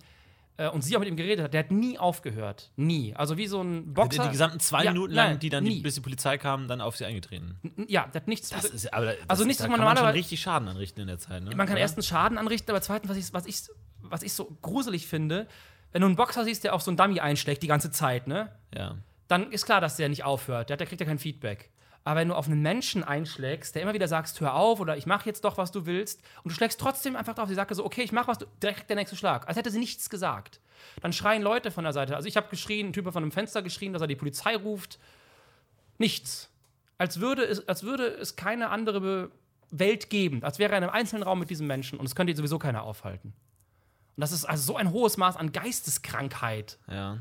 Äh, und sie auch mit ihm geredet hat, der hat nie aufgehört. Nie. Also wie so ein Boxer. Die, die gesamten zwei ja, Minuten lang, die dann, die, bis die Polizei kam, dann auf sie eingetreten. Ja, der hat nichts. Das ist, aber das, also nichts, da was man normalerweise. Man richtig Schaden anrichten in der Zeit. Ne? Man kann erstens Schaden anrichten, aber zweitens, was ich, was, ich, was ich so gruselig finde, wenn du einen Boxer siehst, der auf so einen Dummy einschlägt die ganze Zeit, ne? Ja dann ist klar, dass der nicht aufhört. Der, der kriegt ja kein Feedback. Aber wenn du auf einen Menschen einschlägst, der immer wieder sagst, hör auf oder ich mach jetzt doch, was du willst, und du schlägst trotzdem einfach drauf, sie sagt so, okay, ich mach was, du, direkt der nächste Schlag, als hätte sie nichts gesagt. Dann schreien Leute von der Seite. Also ich habe geschrien, ein Typ von einem Fenster geschrien, dass er die Polizei ruft. Nichts. Als würde es, als würde es keine andere Welt geben, als wäre er in einem einzelnen Raum mit diesem Menschen und es könnte ihn sowieso keiner aufhalten. Und das ist also so ein hohes Maß an Geisteskrankheit. Ja.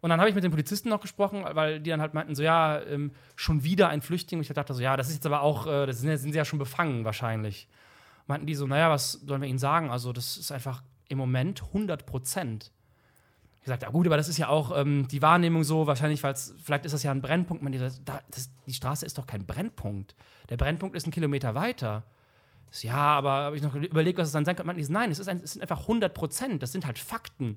Und dann habe ich mit den Polizisten noch gesprochen, weil die dann halt meinten, so ja, ähm, schon wieder ein Flüchtling. Und ich dachte so, ja, das ist jetzt aber auch, äh, das sind, sind sie ja schon befangen wahrscheinlich. Meinten die so, naja, was sollen wir ihnen sagen? Also das ist einfach im Moment 100 Prozent. Ich gesagt, ja gut, aber das ist ja auch ähm, die Wahrnehmung so, wahrscheinlich, weil vielleicht ist das ja ein Brennpunkt. Man, die, da, das, die Straße ist doch kein Brennpunkt. Der Brennpunkt ist ein Kilometer weiter. Ja, aber habe ich noch überlegt, was es dann sein könnte. Man, nein, es, ist ein, es sind einfach 100 Prozent. Das sind halt Fakten.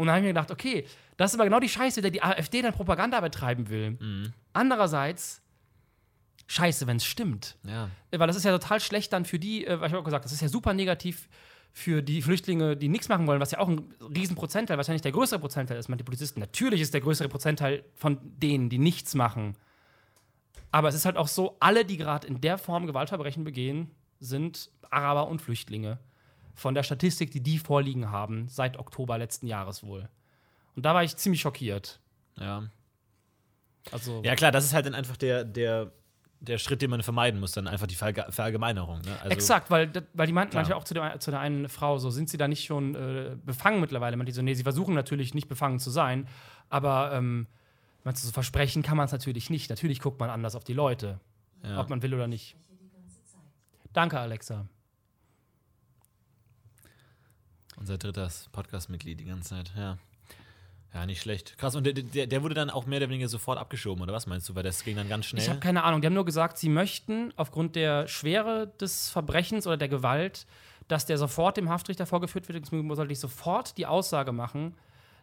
Und dann habe ich mir gedacht, okay, das ist aber genau die Scheiße, der die AfD dann Propaganda betreiben will. Mhm. Andererseits, scheiße, wenn es stimmt. Ja. Weil das ist ja total schlecht dann für die, äh, ich habe auch gesagt, das ist ja super negativ für die Flüchtlinge, die nichts machen wollen, was ja auch ein Riesenprozentteil, wahrscheinlich der größere Prozentteil ist, man die Polizisten. Natürlich ist der größere Prozentteil von denen, die nichts machen. Aber es ist halt auch so, alle, die gerade in der Form Gewaltverbrechen begehen, sind Araber und Flüchtlinge von der Statistik, die die vorliegen haben, seit Oktober letzten Jahres wohl. Und da war ich ziemlich schockiert. Ja. Also ja, klar, das ist halt dann einfach der, der der Schritt, den man vermeiden muss, dann einfach die Verallgemeinerung. Ne? Also, Exakt, weil, weil die meinten manchmal auch zu der, zu der einen Frau so, sind sie da nicht schon äh, befangen mittlerweile? Man die so, nee, sie versuchen natürlich nicht befangen zu sein, aber ähm, man so versprechen kann man es natürlich nicht. Natürlich guckt man anders auf die Leute, ja. ob man will oder nicht. Danke, Alexa. Unser drittes Podcast-Mitglied die ganze Zeit, ja. Ja, nicht schlecht. Krass, und der, der, der, wurde dann auch mehr oder weniger sofort abgeschoben, oder was meinst du? Weil das ging dann ganz schnell. Ich habe keine Ahnung. Die haben nur gesagt, sie möchten aufgrund der Schwere des Verbrechens oder der Gewalt, dass der sofort dem Haftrichter vorgeführt wird. Deswegen sollte ich sofort die Aussage machen,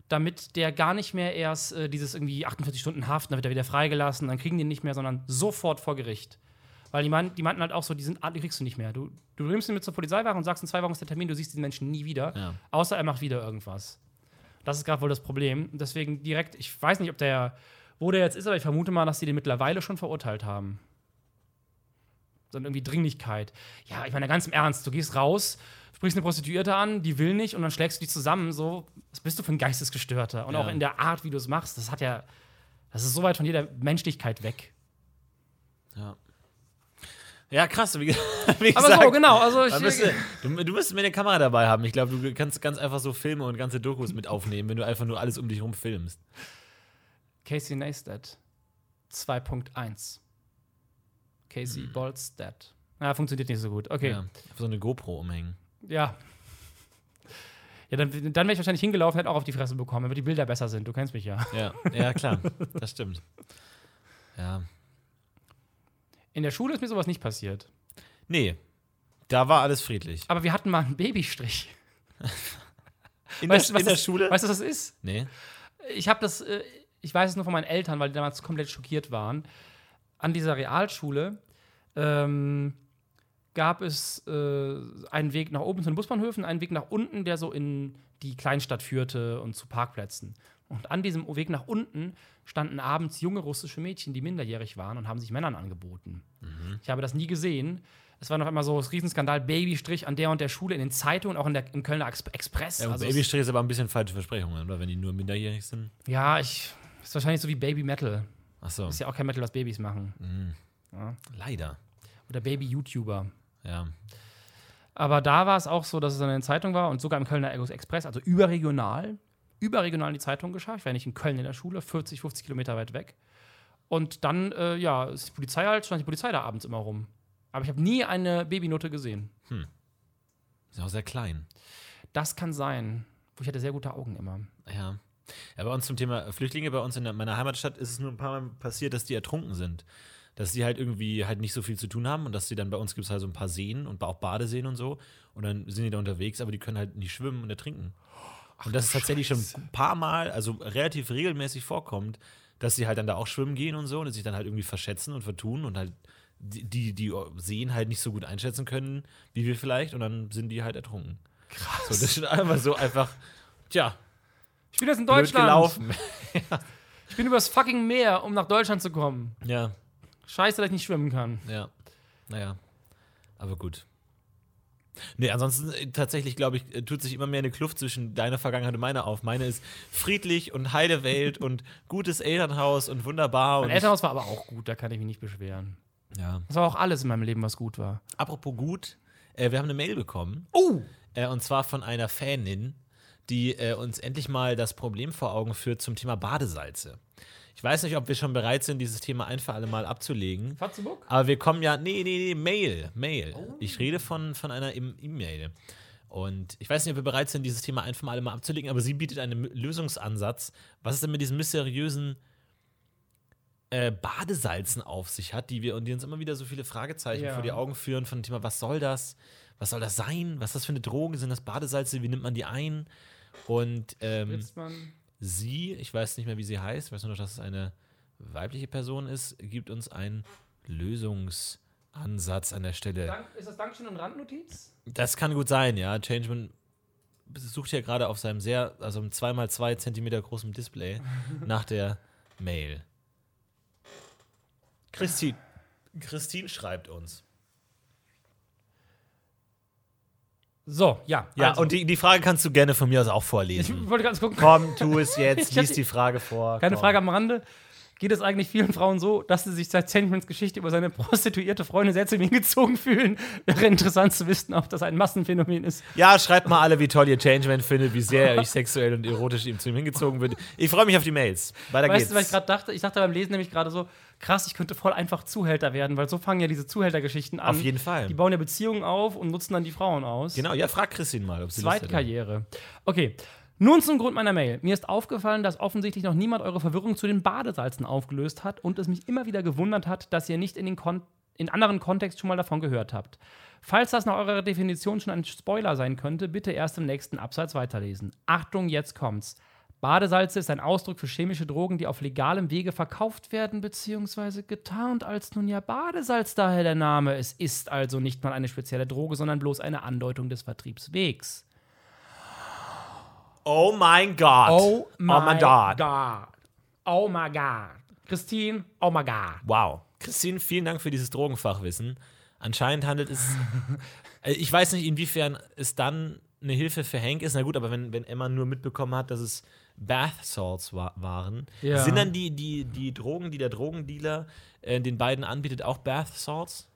damit der gar nicht mehr erst äh, dieses irgendwie 48 Stunden Haft, dann wird er wieder freigelassen, dann kriegen die ihn nicht mehr, sondern sofort vor Gericht. Weil die, mein, die meinten halt auch so, die, sind, die kriegst du nicht mehr. Du, du nimmst ihn mit zur Polizeiwache und sagst, in zwei Wochen ist der Termin, du siehst diesen Menschen nie wieder. Ja. Außer er macht wieder irgendwas. Das ist gerade wohl das Problem. Deswegen direkt, ich weiß nicht, ob der, wo der jetzt ist, aber ich vermute mal, dass die den mittlerweile schon verurteilt haben. So irgendwie Dringlichkeit. Ja, ich meine, ganz im Ernst, du gehst raus, sprichst eine Prostituierte an, die will nicht und dann schlägst du die zusammen. So, was bist du für ein Geistesgestörter? Und ja. auch in der Art, wie du es machst, das hat ja, das ist so weit von jeder Menschlichkeit weg. Ja. Krass. Wie, wie Aber gesagt, so, genau. Also ich, müsste, du, du müsstest mir eine Kamera dabei haben. Ich glaube, du kannst ganz einfach so Filme und ganze Dokus mit aufnehmen, wenn du einfach nur alles um dich herum filmst. Casey Neistat 2.1. Casey hm. Bolstad. Ja, funktioniert nicht so gut. Okay. Ja, so eine GoPro umhängen. Ja. Ja, dann, dann wäre ich wahrscheinlich hingelaufen, hätte auch auf die Fresse bekommen, damit die Bilder besser sind. Du kennst mich ja. Ja, ja klar. Das stimmt. Ja. In der Schule ist mir sowas nicht passiert. Nee, da war alles friedlich. Aber wir hatten mal einen Babystrich. in, weißt, der, in der Schule? Weißt du, was das ist? Nee. Ich habe das, äh, ich weiß es nur von meinen Eltern, weil die damals komplett schockiert waren. An dieser Realschule ähm, gab es äh, einen Weg nach oben zu den Busbahnhöfen, einen Weg nach unten, der so in die Kleinstadt führte und zu Parkplätzen. Und an diesem Weg nach unten standen abends junge russische Mädchen, die minderjährig waren und haben sich Männern angeboten. Mhm. Ich habe das nie gesehen. Es war noch einmal so ein Riesenskandal, Babystrich an der und der Schule, in den Zeitungen, auch in der, im Kölner Express. Ja, also Babystrich ist aber ein bisschen falsche Versprechungen, oder? Wenn die nur minderjährig sind. Ja, ich. Ist wahrscheinlich so wie Baby Metal. Ach so. Ist ja auch kein Metal, was Babys machen. Mhm. Ja. Leider. Oder Baby-YouTuber. Ja. Aber da war es auch so, dass es in der Zeitung war und sogar im Kölner Express, also überregional, überregional in die Zeitung geschafft. Ich war nicht in Köln in der Schule, 40, 50 Kilometer weit weg. Und dann, äh, ja, ist die Polizei halt, stand die Polizei da abends immer rum. Aber ich habe nie eine Babynote gesehen. Hm. Ist auch sehr klein. Das kann sein. Ich hatte sehr gute Augen immer. Ja. Ja, bei uns zum Thema Flüchtlinge, bei uns in meiner Heimatstadt ist es nur ein paar Mal passiert, dass die ertrunken sind. Dass die halt irgendwie halt nicht so viel zu tun haben und dass sie dann bei uns gibt es halt so ein paar Seen und auch Badeseen und so. Und dann sind die da unterwegs, aber die können halt nicht schwimmen und ertrinken. Und das ist tatsächlich schon ein paar Mal, also relativ regelmäßig vorkommt, dass sie halt dann da auch schwimmen gehen und so und sich dann halt irgendwie verschätzen und vertun und halt die, die Seen halt nicht so gut einschätzen können, wie wir vielleicht, und dann sind die halt ertrunken. Krass. So, das ist einfach so einfach, tja. Ich bin jetzt in Deutschland. Gelaufen. ja. Ich bin übers fucking Meer, um nach Deutschland zu kommen. Ja. Scheiße, dass ich nicht schwimmen kann. Ja. Naja. Aber gut. Nee, ansonsten äh, tatsächlich, glaube ich, äh, tut sich immer mehr eine Kluft zwischen deiner Vergangenheit und meiner auf. Meine ist friedlich und heile Welt und gutes Elternhaus und wunderbar. Mein und Elternhaus war aber auch gut, da kann ich mich nicht beschweren. Ja. Das war auch alles in meinem Leben, was gut war. Apropos gut, äh, wir haben eine Mail bekommen. Oh! Äh, und zwar von einer Fanin, die äh, uns endlich mal das Problem vor Augen führt zum Thema Badesalze. Ich weiß nicht, ob wir schon bereit sind, dieses Thema ein für alle Mal abzulegen. Fatzebuck? Aber wir kommen ja. Nee, nee, nee, Mail. Mail. Oh. Ich rede von, von einer E-Mail. Und ich weiß nicht, ob wir bereit sind, dieses Thema ein für alle Mal abzulegen, aber sie bietet einen Lösungsansatz. Was es denn mit diesen mysteriösen äh, Badesalzen auf sich hat, die wir und die uns immer wieder so viele Fragezeichen ja. vor die Augen führen von dem Thema, was soll das? Was soll das sein? Was ist das für eine Droge? Sind das Badesalze? Wie nimmt man die ein? Und ähm, man sie, ich weiß nicht mehr, wie sie heißt, ich weiß nur noch, dass es eine weibliche Person ist, gibt uns einen Lösungsansatz an der Stelle. Dank, ist das Dankeschön und Randnotiz? Das kann gut sein, ja. Changeman sucht ja gerade auf seinem sehr, also einem 2x2 Zentimeter großen Display nach der Mail. Christine, Christine schreibt uns. So, ja. Ja, also. und die, die Frage kannst du gerne von mir aus auch vorlesen. Ich wollte ganz gucken. Komm, tu es jetzt, lies die Frage vor. Keine komm. Frage am Rande. geht es eigentlich vielen Frauen so, dass sie sich seit Sandmans Geschichte über seine prostituierte Freundin sehr zu ihm hingezogen fühlen. Wäre interessant zu wissen, ob das ein Massenphänomen ist. Ja, schreibt mal alle, wie toll ihr Changeman findet, wie sehr ihr euch sexuell und erotisch ihm zu ihm hingezogen wird. Ich freue mich auf die Mails. Weiter Weißt geht's. du, was ich gerade dachte? Ich dachte beim Lesen nämlich gerade so, krass, ich könnte voll einfach Zuhälter werden, weil so fangen ja diese Zuhältergeschichten an. Auf jeden Fall. Die bauen ja Beziehungen auf und nutzen dann die Frauen aus. genau, ja, frag Christine mal, ob sie Lust Zweite hätte. Karriere. Okay. Nun zum Grund meiner Mail. Mir ist aufgefallen, dass offensichtlich noch niemand eure Verwirrung zu den Badesalzen aufgelöst hat und es mich immer wieder gewundert hat, dass ihr nicht in den Kon in anderen Kontext schon mal davon gehört habt. Falls das nach eurer Definition schon ein Spoiler sein könnte, bitte erst im nächsten Absatz weiterlesen. Achtung, jetzt kommt's. Badesalze ist ein Ausdruck für chemische Drogen, die auf legalem Wege verkauft werden bzw. getarnt als nun ja Badesalz, daher der Name. Es ist also nicht mal eine spezielle Droge, sondern bloß eine Andeutung des Vertriebswegs. Oh mein Gott. Oh my, my God. God. Oh my God. Christine, oh my God. Wow. Christine, vielen Dank für dieses Drogenfachwissen. Anscheinend handelt es. Äh, ich weiß nicht, inwiefern es dann eine Hilfe für Hank ist. Na gut, aber wenn, wenn Emma nur mitbekommen hat, dass es Bath Salts wa waren, Ja. sind dann die, die, die Drogen, die der Drogendealer äh, den beiden anbietet, auch Bath Salts?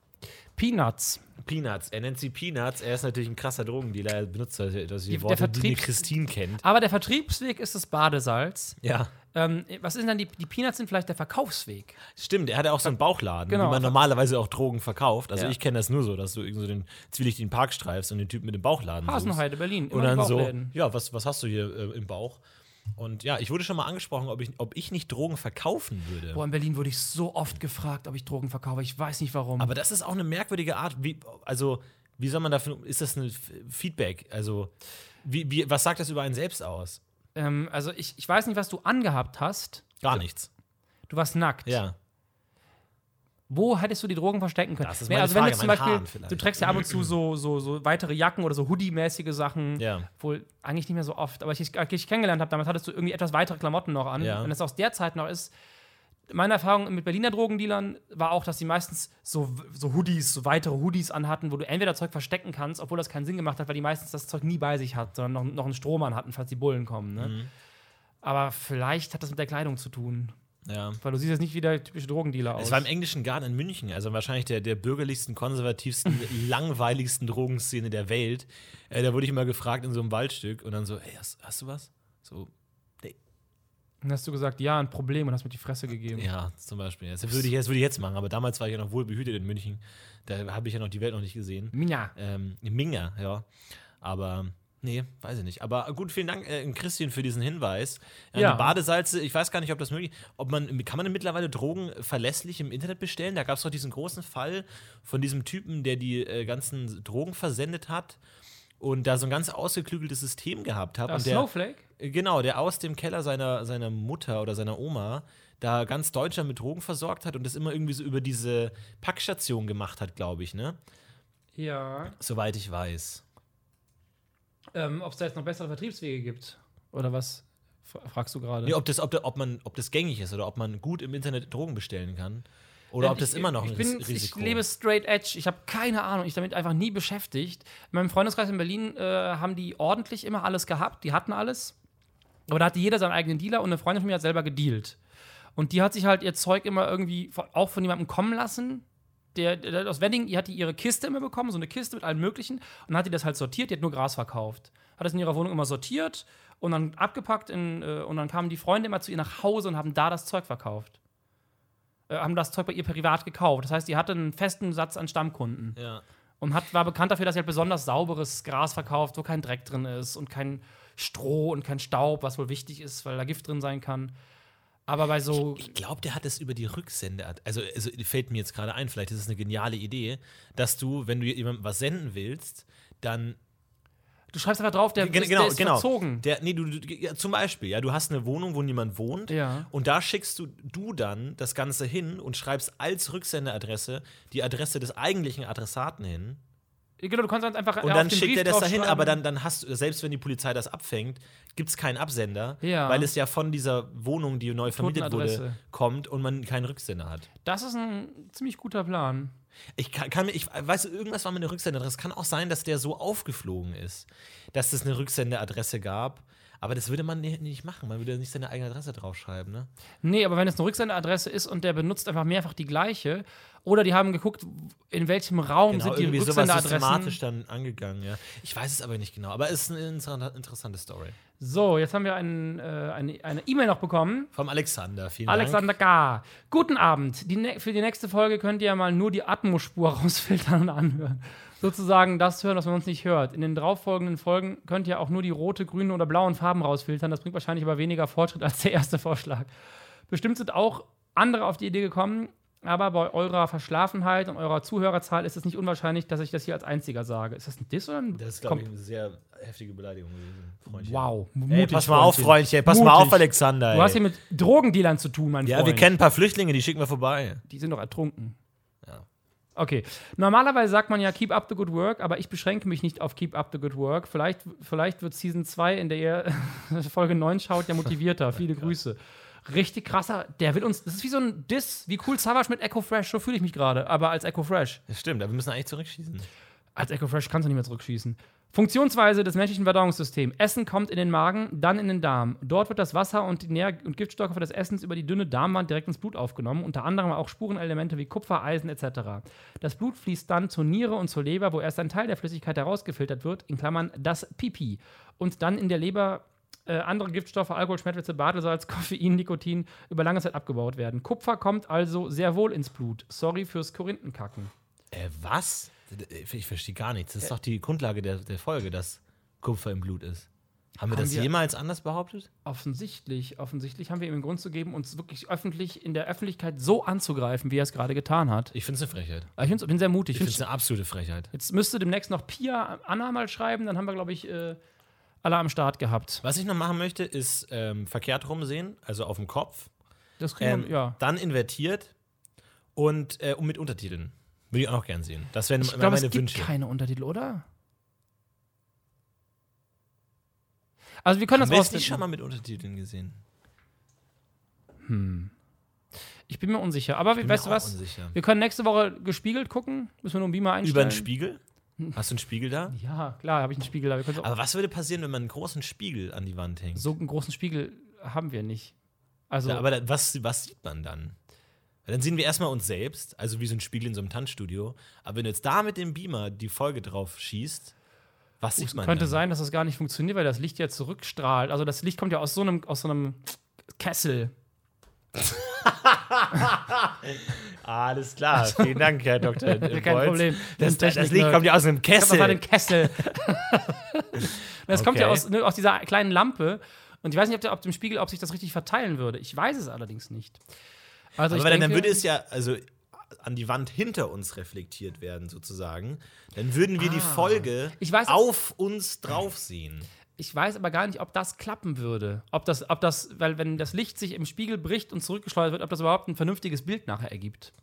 Peanuts. Peanuts. Er nennt sie Peanuts. Er ist natürlich ein krasser Drogendealer. Er benutzt das, die, der Worte, die Christine kennt. Aber der Vertriebsweg ist das Badesalz. Ja. Ähm, was sind dann die, die Peanuts sind vielleicht der Verkaufsweg. Stimmt, er hat ja auch so einen Bauchladen, Genau. wie man normalerweise auch Drogen verkauft. Also Ja. ich kenne das nur so, dass du irgendwie so den zwielichtigen Park streifst und den Typen mit dem Bauchladen suchst. Hasenheide, Berlin. Und immer die dann so, ja, was, was hast du hier äh, im Bauch? Und ja, ich wurde schon mal angesprochen, ob ich, ob ich nicht Drogen verkaufen würde. Boah, in Berlin wurde ich so oft gefragt, ob ich Drogen verkaufe. Ich weiß nicht warum. Aber das ist auch eine merkwürdige Art, wie, also, wie soll man dafür, ist das ein Feedback? Also, wie, wie, was sagt das über einen selbst aus? ähm, also ich, ich weiß nicht, was du angehabt hast. Gar nichts. Du warst nackt. Ja. Wo hättest du die Drogen verstecken können? Das ist meine also wenn du Frage, zum Beispiel, du trägst ja ab und zu so, so, so weitere Jacken oder so Hoodie-mäßige Sachen. Ja. Wohl eigentlich nicht mehr so oft. Aber als ich, als ich kennengelernt habe, damals hattest du irgendwie etwas weitere Klamotten noch an. Ja. Wenn es aus der Zeit noch ist, meine Erfahrung mit Berliner Drogendealern war auch, dass sie meistens so, so Hoodies, so weitere Hoodies anhatten, wo du entweder Zeug verstecken kannst, obwohl das keinen Sinn gemacht hat, weil die meistens das Zeug nie bei sich hat, sondern noch, noch einen Strohmann hatten, falls die Bullen kommen. Ne? Mhm. Aber vielleicht hat das mit der Kleidung zu tun. Ja. Weil du siehst jetzt nicht wie der typische Drogendealer aus. Es war im englischen Garten in München, also wahrscheinlich der, der bürgerlichsten, konservativsten, langweiligsten Drogenszene der Welt. Äh, da wurde ich immer gefragt in so einem Waldstück und dann so, ey, hast, hast du was? So, Dann hast du gesagt, ja, ein Problem und hast mir die Fresse gegeben. ja, zum Beispiel. Das würde ich, das würde ich jetzt machen, aber damals war ich ja noch wohl behütet in München. Da habe ich ja noch die Welt noch nicht gesehen. Minja. Ähm, Minga, ja. Aber nee, weiß ich nicht. Aber gut, vielen Dank, äh, Christian, für diesen Hinweis. Äh, Ja. Badesalze, ich weiß gar nicht, ob das möglich ob man Kann man denn mittlerweile Drogen verlässlich im Internet bestellen? Da gab es doch diesen großen Fall von diesem Typen, der die äh, ganzen Drogen versendet hat und da so ein ganz ausgeklügeltes System gehabt hat. Das und der, Snowflake? äh, Genau, der aus dem Keller seiner, seiner Mutter oder seiner Oma da ganz Deutschland mit Drogen versorgt hat und das immer irgendwie so über diese Packstation gemacht hat, glaube ich, ne? Ja. Soweit ich weiß. Ähm, Ob es da jetzt noch bessere Vertriebswege gibt? Oder was fra- fragst du gerade? Nee, ob das, ob, ob, man, ob das gängig ist oder ob man gut im Internet Drogen bestellen kann. Oder ob das ich, immer noch ein ich bin, Ris- Risiko Ich lebe straight edge. Ich habe keine Ahnung. Ich damit einfach nie beschäftigt. In meinem Freundeskreis in Berlin äh, haben die ordentlich immer alles gehabt. Die hatten alles. Aber da hatte jeder seinen eigenen Dealer und eine Freundin von mir hat selber gedealt. Und die hat sich halt ihr Zeug immer irgendwie auch von jemandem kommen lassen. Der, der aus Wedding, die hat die ihre Kiste immer bekommen, so eine Kiste mit allem Möglichen. Und dann hat die das halt sortiert. Die hat nur Gras verkauft. Hat das in ihrer Wohnung immer sortiert und dann abgepackt. In, äh, und dann kamen die Freunde immer zu ihr nach Hause und haben da das Zeug verkauft äh, haben das Zeug bei ihr privat gekauft. Das heißt, die hatte einen festen Satz an Stammkunden Ja. und hat, war bekannt dafür, dass sie halt besonders sauberes Gras verkauft, wo kein Dreck drin ist und kein Stroh und kein Staub, was wohl wichtig ist, weil da Gift drin sein kann. Aber bei so. Ich glaube, der hat es über die Rücksende. Also, also fällt mir jetzt gerade ein, vielleicht ist es eine geniale Idee, dass du, wenn du jemandem was senden willst, dann Du schreibst einfach drauf, der, Gen- ist, der ist genau. verzogen. Der, nee, du, du, ja, zum Beispiel, ja, du hast eine Wohnung, wo niemand wohnt. Ja. Und da schickst du, du dann das Ganze hin und schreibst als Rücksendeadresse die Adresse des eigentlichen Adressaten hin. Genau, du kannst dann einfach. Und dann schickt er das dahin, aber dann, dann hast du, selbst wenn die Polizei das abfängt, gibt es keinen Absender, Ja. weil es ja von dieser Wohnung, die neu vermietet wurde, kommt und man keinen Rücksender hat. Das ist ein ziemlich guter Plan. Ich kann, kann mir, ich weiß, irgendwas war mit der Rücksendeadresse. Es kann auch sein, dass der so aufgeflogen ist, dass es eine Rücksendeadresse gab. Aber das würde man nicht machen. Man würde nicht seine eigene Adresse draufschreiben, ne? Nee, aber wenn es eine Rücksenderadresse ist und der benutzt einfach mehrfach die gleiche, oder die haben geguckt, in welchem Raum Genau, sind die irgendwie sowas systematisch dann angegangen, ja. Ich weiß es aber nicht genau, aber es ist eine inter- interessante Story. So, jetzt haben wir einen, äh, eine eine E-Mail noch bekommen. Vom Alexander, vielen Alexander K. Guten Abend. Die ne für die nächste Folge könnt ihr ja mal nur die Atmosspur rausfiltern und anhören. Sozusagen das hören, was man uns nicht hört. In den darauffolgenden Folgen könnt ihr auch nur die rote, grüne oder blauen Farben rausfiltern. Das bringt wahrscheinlich aber weniger Fortschritt als der erste Vorschlag. Bestimmt sind auch andere auf die Idee gekommen, aber bei eurer Verschlafenheit und eurer Zuhörerzahl ist es nicht unwahrscheinlich, dass ich das hier als einziger sage. Ist das ein Diss oder ein Das ist, glaube ich, eine sehr heftige Beleidigung gewesen, Freundchen. Wow. Ey, mutig, pass mal auf, Freundchen, pass mal auf, Alexander. Du hast ey. hier mit Drogendealern zu tun, mein ja, Freund. wir kennen ein paar Flüchtlinge, die schicken wir vorbei. Die sind doch ertrunken. Ja. Okay. Normalerweise sagt man ja Keep up the good work, aber ich beschränke mich nicht auf Keep up the good work. Vielleicht, vielleicht wird Season 2, in der ihr Folge 9 schaut, ja motivierter. Viele Grüße. Richtig krasser. Der will uns. Das ist wie so ein Diss, wie cool Savage mit Echo Fresh. So fühle ich mich gerade. Aber als Echo Fresh. Das stimmt, aber wir müssen eigentlich zurückschießen. Als Echo Fresh kannst du nicht mehr zurückschießen. Funktionsweise des menschlichen Verdauungssystems. Essen kommt in den Magen, dann in den Darm. Dort wird das Wasser und die Nähr- und Giftstoffe des Essens über die dünne Darmwand direkt ins Blut aufgenommen, unter anderem auch Spurenelemente wie Kupfer, Eisen etc. Das Blut fließt dann zur Niere und zur Leber, wo erst ein Teil der Flüssigkeit herausgefiltert wird, in Klammern das Pipi. Und dann in der Leber äh, andere Giftstoffe, Alkohol, Schmettwitze, Badesalz, Koffein, Nikotin über lange Zeit abgebaut werden. Kupfer kommt also sehr wohl ins Blut. Sorry fürs Korinthenkacken. Äh, was? Ich verstehe gar nichts. Das ist doch die Grundlage der, der Folge, dass Kupfer im Blut ist. Haben wir Haben das wir- jemals anders behauptet? Offensichtlich, offensichtlich haben wir ihm den Grund zu geben, uns wirklich öffentlich in der Öffentlichkeit so anzugreifen, wie er es gerade getan hat. Ich finde es eine Frechheit. Ich find's- bin sehr mutig. Ich finde es eine absolute Frechheit. jetzt müsste demnächst noch Pia Anna mal schreiben, dann haben wir, glaube ich, äh, alle am Start gehabt. Was ich noch machen möchte, ist ähm, verkehrt rumsehen, also auf dem Kopf. Das kriegen Ähm, wir, ja. Dann invertiert und, äh, und mit Untertiteln. Würde ich auch noch gern sehen. Das wären Ich glaube, es meine gibt Wünsche. keine Untertitel, oder? Also wir können Haben das es nicht schon rausfinden. mal mit Untertiteln gesehen? Ich bin mir unsicher. Aber weißt du was? Unsicher. Wir können nächste Woche gespiegelt gucken. Müssen wir nur einen Beamer einstellen. Über einen Spiegel? Hast du einen Spiegel da? Ja, klar, habe ich einen Spiegel da. Aber was würde passieren, wenn man einen großen Spiegel an die Wand hängt? so einen großen Spiegel haben wir nicht. Also, Ja, aber da, was, was sieht man dann? Dann sehen wir erstmal uns selbst, also wie so ein Spiegel in so einem Tanzstudio. Aber wenn du jetzt da mit dem Beamer die Folge drauf schießt, was sieht man könnte dann? sein, dass das gar nicht funktioniert, weil das Licht ja zurückstrahlt. Also das Licht kommt ja aus so einem, aus so einem Kessel. Alles klar, vielen Dank, Herr Dr. Kein Bolz. Problem. Das, Der das Licht kommt ja aus einem hab das Kessel. Kessel. das kommt ja Okay. aus, ne, aus dieser kleinen Lampe. Und ich weiß nicht, ob, der, ob dem Spiegel, ob sich das richtig verteilen würde. Ich weiß es allerdings nicht. Also Aber dann, dann denke, würde es ja also an die Wand hinter uns reflektiert werden, sozusagen. Dann würden wir die Folge Ah. Weiß- auf uns drauf sehen. Ich weiß aber gar nicht, ob das klappen würde. Ob das, ob das, weil wenn das Licht sich im Spiegel bricht und zurückgeschleudert wird, ob das überhaupt ein vernünftiges Bild nachher ergibt.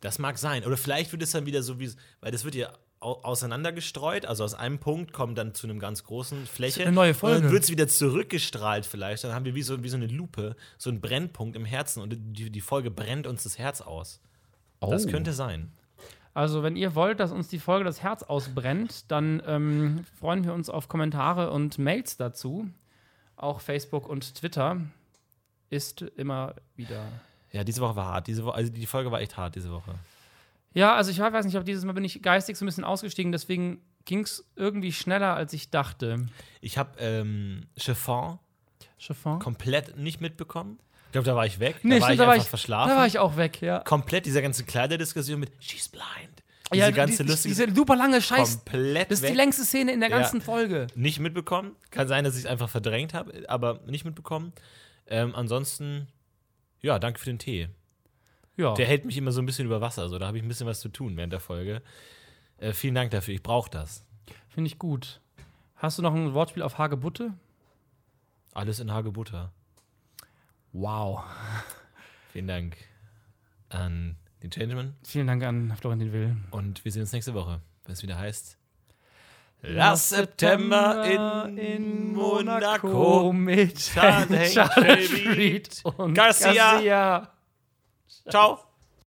Das mag sein. Oder vielleicht wird es dann wieder so wie, weil das wird ja au- auseinandergestreut, also aus einem Punkt kommt dann zu einem ganz großen Fläche. Eine neue Und Folge. dann wird es wieder zurückgestrahlt vielleicht. Dann haben wir wie so, wie so eine Lupe, so einen Brennpunkt im Herzen und die, die Folge brennt uns das Herz aus. Das Oh. könnte sein. Also, wenn ihr wollt, dass uns die Folge das Herz ausbrennt, dann ähm, freuen wir uns auf Kommentare und Mails dazu. Auch Facebook und Twitter ist immer wieder. Ja, diese Woche war hart. Diese Woche, also die Folge war echt hart diese Woche. Ja, also ich weiß nicht, ob dieses Mal bin ich geistig so ein bisschen ausgestiegen, deswegen ging es irgendwie schneller, als ich dachte. Ich habe ähm, Chiffon Chiffon? komplett nicht mitbekommen. Ich glaube, da war ich weg. Nee, da war stimmt, ich da war einfach ich- verschlafen. Da war ich auch weg, ja. komplett diese ganze Kleiderdiskussion mit She's blind. Diese ja, ganze die, lustige Diese super lange Scheiß. komplett Das ist weg. die längste Szene in der Ja. ganzen Folge. nicht mitbekommen. Kann sein, dass ich es einfach verdrängt habe, aber nicht mitbekommen. Ähm, ansonsten, ja, danke für den Tee. Ja. Der hält mich immer so ein bisschen über Wasser. So, da habe ich ein bisschen was zu tun während der Folge. Äh, vielen Dank dafür. Ich brauche das. Finde ich gut. Hast du noch ein Wortspiel auf Hagebutte? Alles in Hagebutter. Wow. Vielen Dank an den Changeman. Vielen Dank an Florentin Will. Und wir sehen uns nächste Woche, wenn es wieder heißt. Last September in, in Monaco. mit Charlotte Charlotte Street und Garcia. Garcia. Ciao.